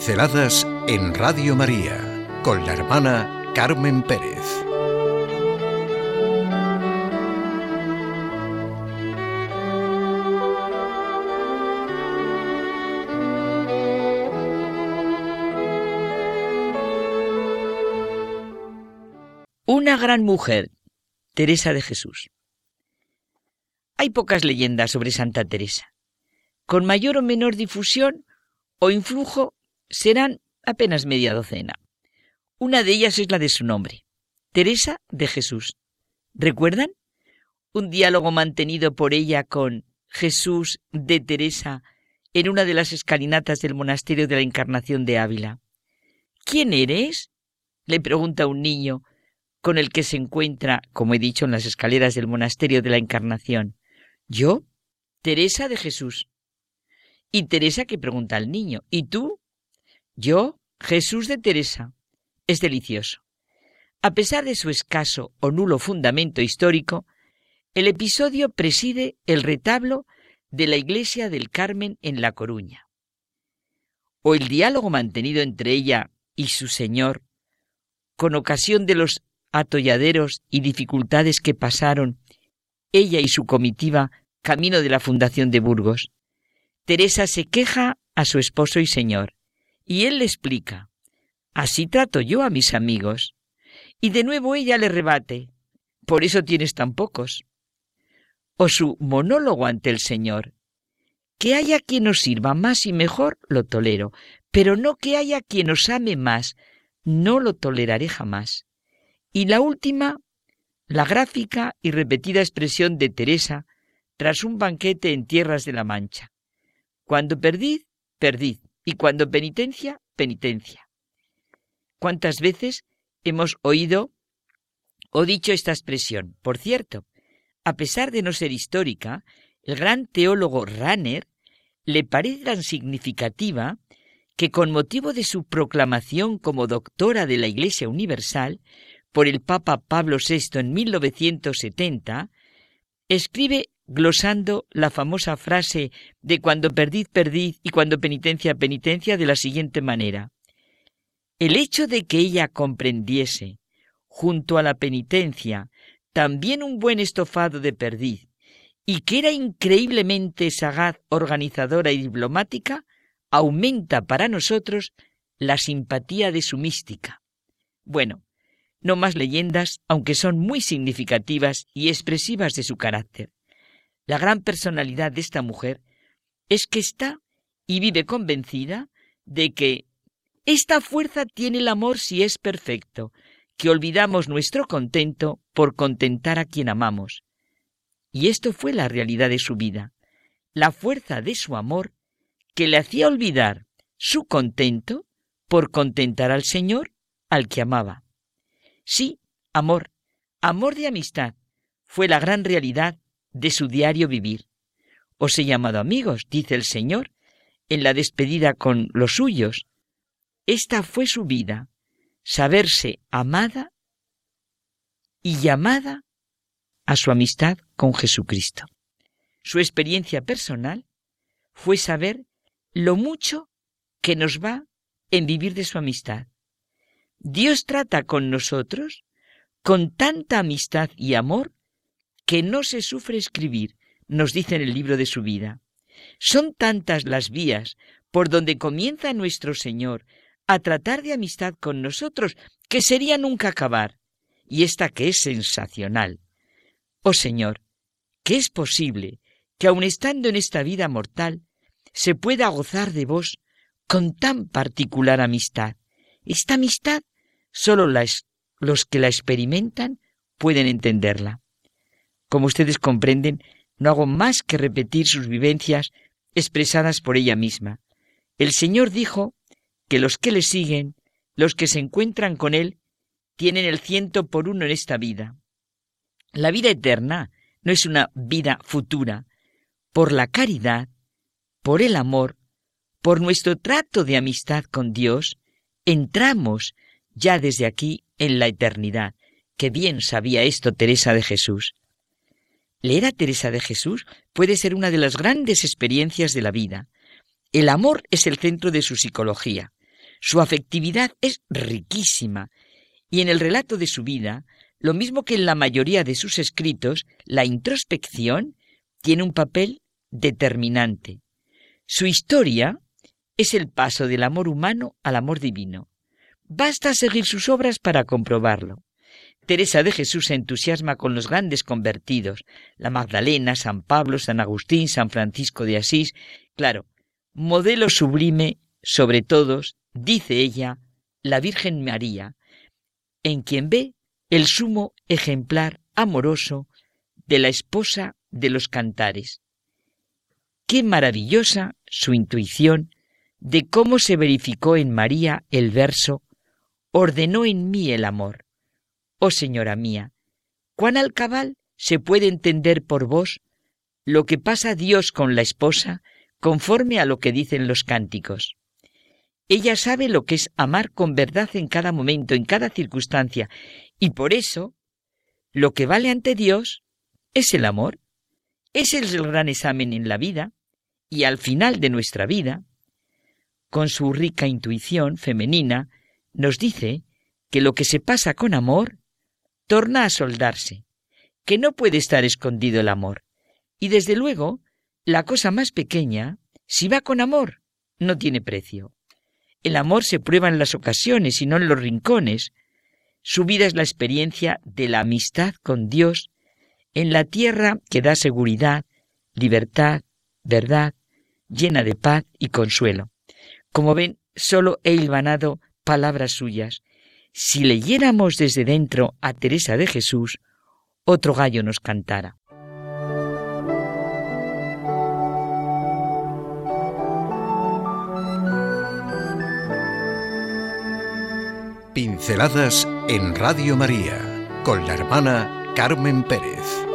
Pinceladas en Radio María con la hermana Carmen Pérez. Una gran mujer, Teresa de Jesús. Hay pocas leyendas sobre Santa Teresa. Con mayor o menor difusión o influjo serán apenas media docena. Una de ellas es la de su nombre, Teresa de Jesús. ¿Recuerdan? Un diálogo mantenido por ella con Jesús de Teresa en una de las escalinatas del monasterio de la Encarnación de Ávila. ¿Quién eres? le pregunta un niño con el que se encuentra, como he dicho, en las escaleras del monasterio de la Encarnación. Yo, Teresa de Jesús. Y Teresa que pregunta al niño, ¿y tú? Yo, Jesús de Teresa. Es delicioso. A pesar de su escaso o nulo fundamento histórico, el episodio preside el retablo de la iglesia del Carmen en La Coruña. O el diálogo mantenido entre ella y su señor, con ocasión de los atolladeros y dificultades que pasaron ella y su comitiva camino de la fundación de Burgos. Teresa se queja a su esposo y señor. Y él le explica, así trato yo a mis amigos. Y de nuevo ella le rebate, por eso tienes tan pocos. O su monólogo ante el Señor, que haya quien os sirva más y mejor, lo tolero, pero no que haya quien os ame más, no lo toleraré jamás. Y la última, la gráfica y repetida expresión de Teresa tras un banquete en tierras de la Mancha. Cuando perdid, perdid y cuando penitencia, penitencia. ¿Cuántas veces hemos oído o dicho esta expresión? Por cierto, a pesar de no ser histórica, el gran teólogo Ranner le parece tan significativa que con motivo de su proclamación como doctora de la Iglesia Universal por el Papa Pablo VI en 1970, escribe glosando la famosa frase de cuando perdid, perdid y cuando penitencia, penitencia de la siguiente manera. El hecho de que ella comprendiese, junto a la penitencia, también un buen estofado de perdiz, y que era increíblemente sagaz, organizadora y diplomática, aumenta para nosotros la simpatía de su mística. Bueno, no más leyendas, aunque son muy significativas y expresivas de su carácter. La gran personalidad de esta mujer es que está y vive convencida de que esta fuerza tiene el amor si es perfecto, que olvidamos nuestro contento por contentar a quien amamos. Y esto fue la realidad de su vida, la fuerza de su amor que le hacía olvidar su contento por contentar al Señor al que amaba. Sí, amor, amor de amistad, fue la gran realidad de su diario vivir. Os he llamado amigos, dice el Señor, en la despedida con los suyos. Esta fue su vida, saberse amada y llamada a su amistad con Jesucristo. Su experiencia personal fue saber lo mucho que nos va en vivir de su amistad. Dios trata con nosotros con tanta amistad y amor que no se sufre escribir, nos dice en el libro de su vida. Son tantas las vías por donde comienza nuestro Señor a tratar de amistad con nosotros que sería nunca acabar, y esta que es sensacional. Oh Señor, que es posible que aun estando en esta vida mortal, se pueda gozar de vos con tan particular amistad. Esta amistad solo los que la experimentan pueden entenderla. Como ustedes comprenden, no hago más que repetir sus vivencias expresadas por ella misma. El Señor dijo que los que le siguen, los que se encuentran con Él, tienen el ciento por uno en esta vida. La vida eterna no es una vida futura. Por la caridad, por el amor, por nuestro trato de amistad con Dios, entramos ya desde aquí en la eternidad. Que bien sabía esto Teresa de Jesús. Leer a Teresa de Jesús puede ser una de las grandes experiencias de la vida. El amor es el centro de su psicología. Su afectividad es riquísima y en el relato de su vida, lo mismo que en la mayoría de sus escritos, la introspección tiene un papel determinante. Su historia es el paso del amor humano al amor divino. Basta seguir sus obras para comprobarlo. Teresa de Jesús se entusiasma con los grandes convertidos, la Magdalena, San Pablo, San Agustín, San Francisco de Asís. Claro, modelo sublime sobre todos, dice ella, la Virgen María, en quien ve el sumo ejemplar amoroso de la esposa de los cantares. Qué maravillosa su intuición de cómo se verificó en María el verso Ordenó en mí el amor. Oh señora mía, cuán al cabal se puede entender por vos lo que pasa Dios con la esposa conforme a lo que dicen los cánticos. Ella sabe lo que es amar con verdad en cada momento, en cada circunstancia, y por eso lo que vale ante Dios es el amor. Es el gran examen en la vida y al final de nuestra vida, con su rica intuición femenina, nos dice que lo que se pasa con amor torna a soldarse, que no puede estar escondido el amor. Y desde luego, la cosa más pequeña, si va con amor, no tiene precio. El amor se prueba en las ocasiones y no en los rincones. Su vida es la experiencia de la amistad con Dios en la tierra que da seguridad, libertad, verdad, llena de paz y consuelo. Como ven, solo he hilvanado palabras suyas. Si leyéramos desde dentro a Teresa de Jesús, otro gallo nos cantara. Pinceladas en Radio María con la hermana Carmen Pérez.